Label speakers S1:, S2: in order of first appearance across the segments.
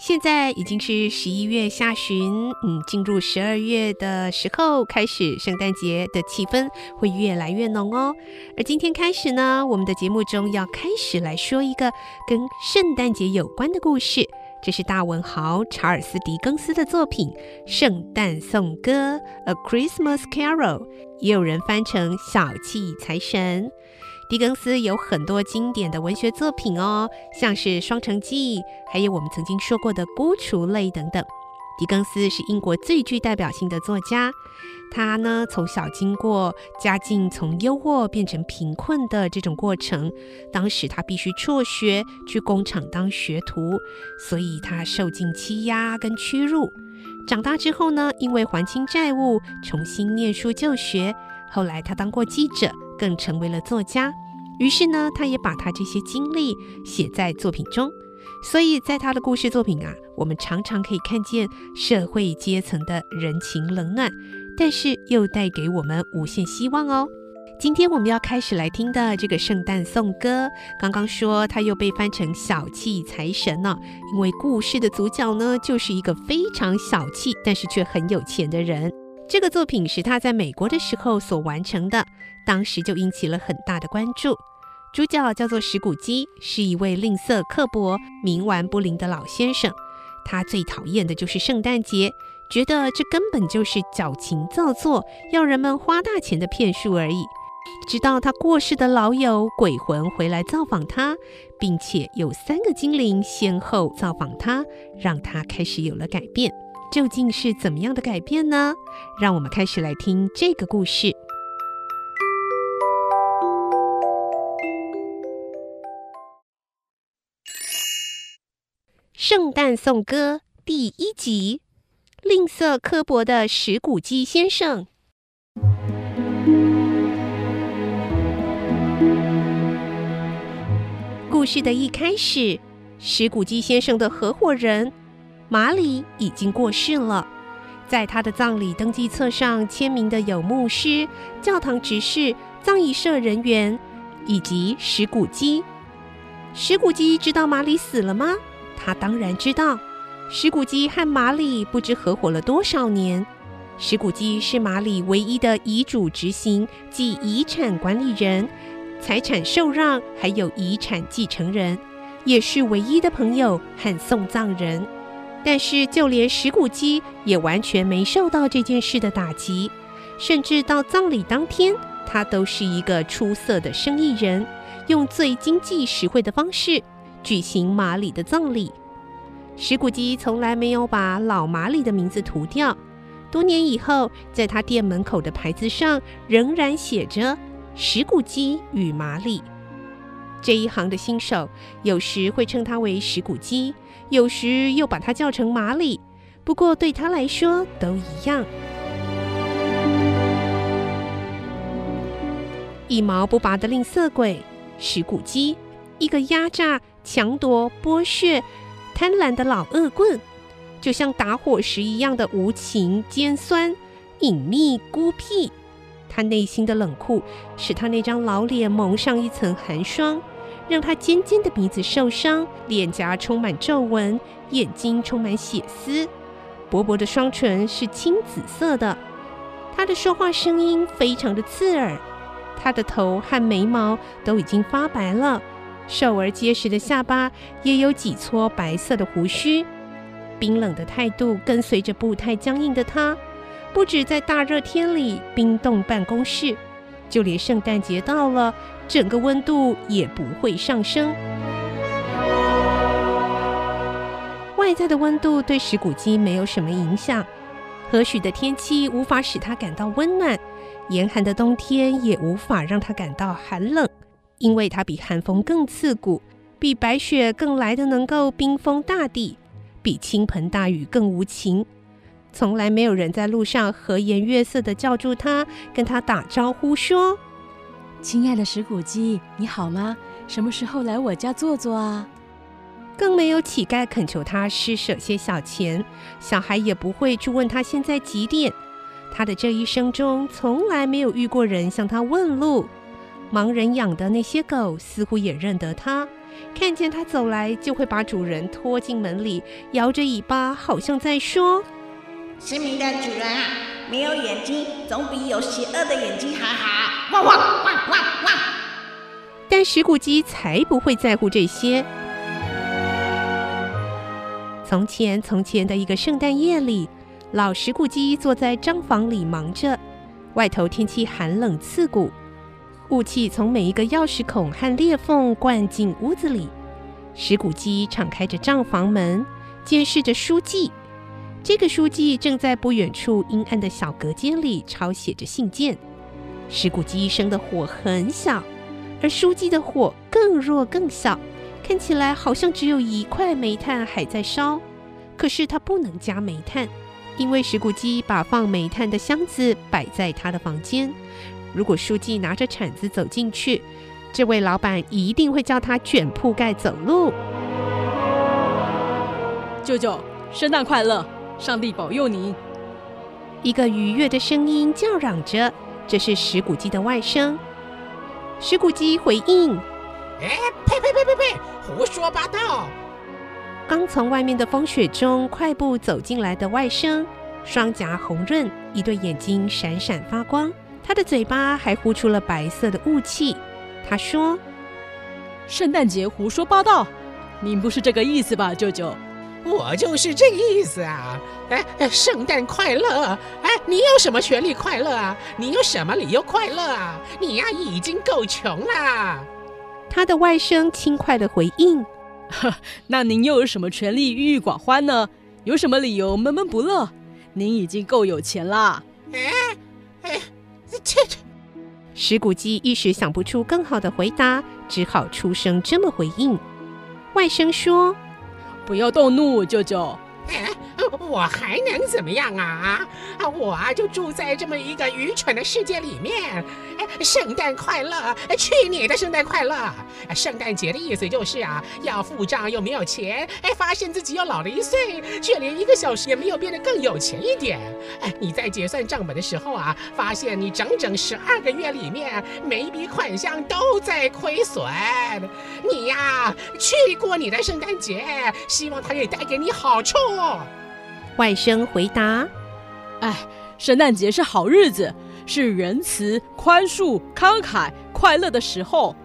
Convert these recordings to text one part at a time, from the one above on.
S1: 现在已经是十一月下旬，嗯，进入十二月的时候，开始圣诞节的气氛会越来越浓哦。而今天开始呢，我们的节目中要开始来说一个跟圣诞节有关的故事。这是大文豪查尔斯·狄更斯的作品《圣诞颂歌》（A Christmas Carol），也有人翻成《小气财神》。狄更斯有很多经典的文学作品哦，像是《双城记》，还有我们曾经说过的《孤雏泪》等等。狄更斯是英国最具代表性的作家，他呢从小经过家境从优渥变成贫困的这种过程，当时他必须辍学去工厂当学徒，所以他受尽欺压跟屈辱。长大之后呢，因为还清债务，重新念书就学，后来他当过记者。更成为了作家，于是呢，他也把他这些经历写在作品中。所以在他的故事作品啊，我们常常可以看见社会阶层的人情冷暖，但是又带给我们无限希望哦。今天我们要开始来听的这个圣诞颂歌，刚刚说他又被翻成小气财神呢，因为故事的主角呢，就是一个非常小气，但是却很有钱的人。这个作品是他在美国的时候所完成的，当时就引起了很大的关注。主角叫做石谷基，是一位吝啬刻薄、冥顽不灵的老先生。他最讨厌的就是圣诞节，觉得这根本就是矫情造作，要人们花大钱的骗术而已。直到他过世的老友鬼魂回来造访他，并且有三个精灵先后造访他，让他开始有了改变。究竟是怎么样的改变呢？让我们开始来听这个故事。圣诞颂歌第一集：吝啬刻薄的石谷基先生。故事的一开始，石谷基先生的合伙人。马里已经过世了，在他的葬礼登记册上签名的有牧师、教堂执事、葬仪社人员以及石谷基。石谷基知道马里死了吗？他当然知道。石谷基和马里不知合伙了多少年。石谷基是马里唯一的遗嘱执行即遗产管理人，财产受让还有遗产继承人，也是唯一的朋友和送葬人。但是，就连石谷基也完全没受到这件事的打击，甚至到葬礼当天，他都是一个出色的生意人，用最经济实惠的方式举行马里的葬礼。史古基从来没有把老马里的名字涂掉，多年以后，在他店门口的牌子上仍然写着“史古基与马里”。这一行的新手有时会称他为史古基。有时又把他叫成马里，不过对他来说都一样。一毛不拔的吝啬鬼，史古基，一个压榨、强夺、剥削、贪婪的老恶棍，就像打火石一样的无情、尖酸、隐秘、孤僻。他内心的冷酷，使他那张老脸蒙上一层寒霜。让他尖尖的鼻子受伤，脸颊充满皱纹，眼睛充满血丝，薄薄的双唇是青紫色的。他的说话声音非常的刺耳，他的头和眉毛都已经发白了，瘦而结实的下巴也有几撮白色的胡须。冰冷的态度跟随着步态僵硬的他，不止在大热天里冰冻办公室。就连圣诞节到了，整个温度也不会上升。外在的温度对石骨鸡没有什么影响，和煦的天气无法使它感到温暖，严寒的冬天也无法让它感到寒冷，因为它比寒风更刺骨，比白雪更来的能够冰封大地，比倾盆大雨更无情。从来没有人在路上和颜悦色的叫住他，跟他打招呼说：“
S2: 亲爱的石骨鸡，你好吗？什么时候来我家坐坐啊？”
S1: 更没有乞丐恳求他施舍些小钱，小孩也不会去问他现在几点。他的这一生中，从来没有遇过人向他问路。盲人养的那些狗似乎也认得它，看见它走来，就会把主人拖进门里，摇着尾巴，好像在说。
S3: 失明的主人啊，没有眼睛总比有邪恶的眼睛还好。汪汪汪汪汪！
S1: 但石骨鸡才不会在乎这些。从前，从前的一个圣诞夜里，老石骨鸡坐在帐房里忙着。外头天气寒冷刺骨，雾气从每一个钥匙孔和裂缝灌进屋子里。石骨鸡敞开着帐房门，监视着书记。这个书记正在不远处阴暗的小隔间里抄写着信件。石骨鸡生的火很小，而书记的火更弱更小，看起来好像只有一块煤炭还在烧。可是他不能加煤炭，因为石骨鸡把放煤炭的箱子摆在他的房间。如果书记拿着铲子走进去，这位老板一定会叫他卷铺盖走路。
S2: 舅舅，圣诞快乐！上帝保佑你！
S1: 一个愉悦的声音叫嚷着：“这是石骨鸡的外甥。”石骨鸡回应：“
S4: 哎，呸呸呸呸呸，胡说八道！”
S1: 刚从外面的风雪中快步走进来的外甥，双颊红润，一对眼睛闪闪发光，他的嘴巴还呼出了白色的雾气。他说：“
S2: 圣诞节胡说八道，您不是这个意思吧，舅舅？”
S4: 我就是这个意思啊！哎，圣诞快乐！哎，你有什么权利快乐啊？你有什么理由快乐啊？你呀，已经够穷了。
S1: 他的外甥轻快的回应：“
S2: 呵，那您又有什么权利郁郁寡欢呢？有什么理由闷闷不乐？您已经够有钱了。”哎，
S1: 哎，这这，石谷鸡一时想不出更好的回答，只好出声这么回应。外甥说。
S2: 不要动怒，舅舅。
S4: 我还能怎么样啊？啊，我啊就住在这么一个愚蠢的世界里面。哎，圣诞快乐！去你的圣诞快乐！圣诞节的意思就是啊，要付账又没有钱，哎，发现自己又老了一岁，却连一个小时也没有变得更有钱一点。哎，你在结算账本的时候啊，发现你整整十二个月里面每一笔款项都在亏损。你呀，去过你的圣诞节，希望它可以带给你好处。
S1: 外甥回答：“
S2: 哎，圣诞节是好日子，是仁慈、宽恕、慷慨、快乐的时候。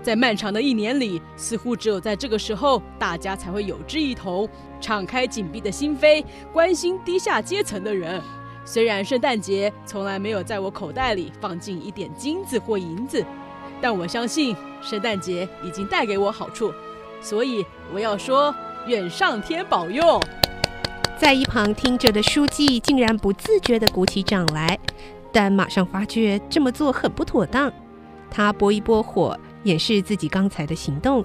S2: 在漫长的一年里，似乎只有在这个时候，大家才会有志一同，敞开紧闭的心扉，关心低下阶层的人。虽然圣诞节从来没有在我口袋里放进一点金子或银子，但我相信圣诞节已经带给我好处，所以我要说，愿上天保佑。”
S1: 在一旁听着的书记竟然不自觉地鼓起掌来，但马上发觉这么做很不妥当。他拨一拨火，掩饰自己刚才的行动，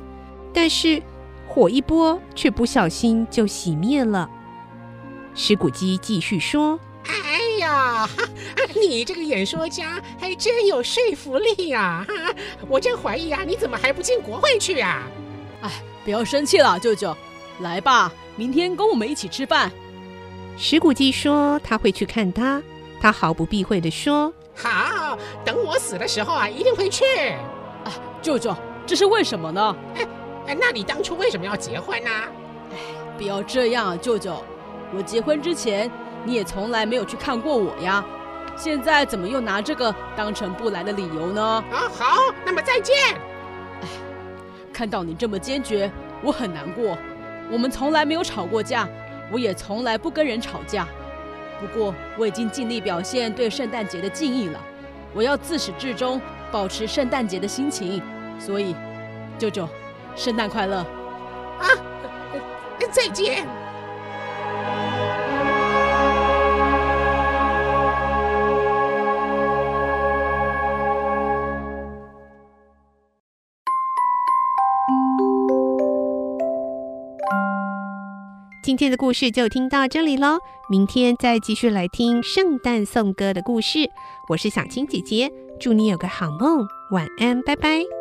S1: 但是火一拨，却不小心就熄灭了。石谷鸡继续说：“
S4: 哎呀，你这个演说家还真有说服力呀！哈，我真怀疑啊，你怎么还不进国会去啊？
S2: 哎，不要生气了，舅舅。”来吧，明天跟我们一起吃饭。
S1: 石谷记说他会去看他，他毫不避讳地说：“
S4: 好，等我死的时候啊，一定会去。”
S2: 啊，舅舅，这是为什么呢？
S4: 哎，哎，那你当初为什么要结婚呢？
S2: 哎，不要这样，舅舅，我结婚之前你也从来没有去看过我呀，现在怎么又拿这个当成不来的理由呢？
S4: 啊，好，那么再见。
S2: 哎，看到你这么坚决，我很难过。我们从来没有吵过架，我也从来不跟人吵架。不过我已经尽力表现对圣诞节的敬意了，我要自始至终保持圣诞节的心情。所以，舅舅，圣诞快乐！
S4: 啊，再见。
S1: 今天的故事就听到这里喽，明天再继续来听圣诞颂歌的故事。我是小青姐姐，祝你有个好梦，晚安，拜拜。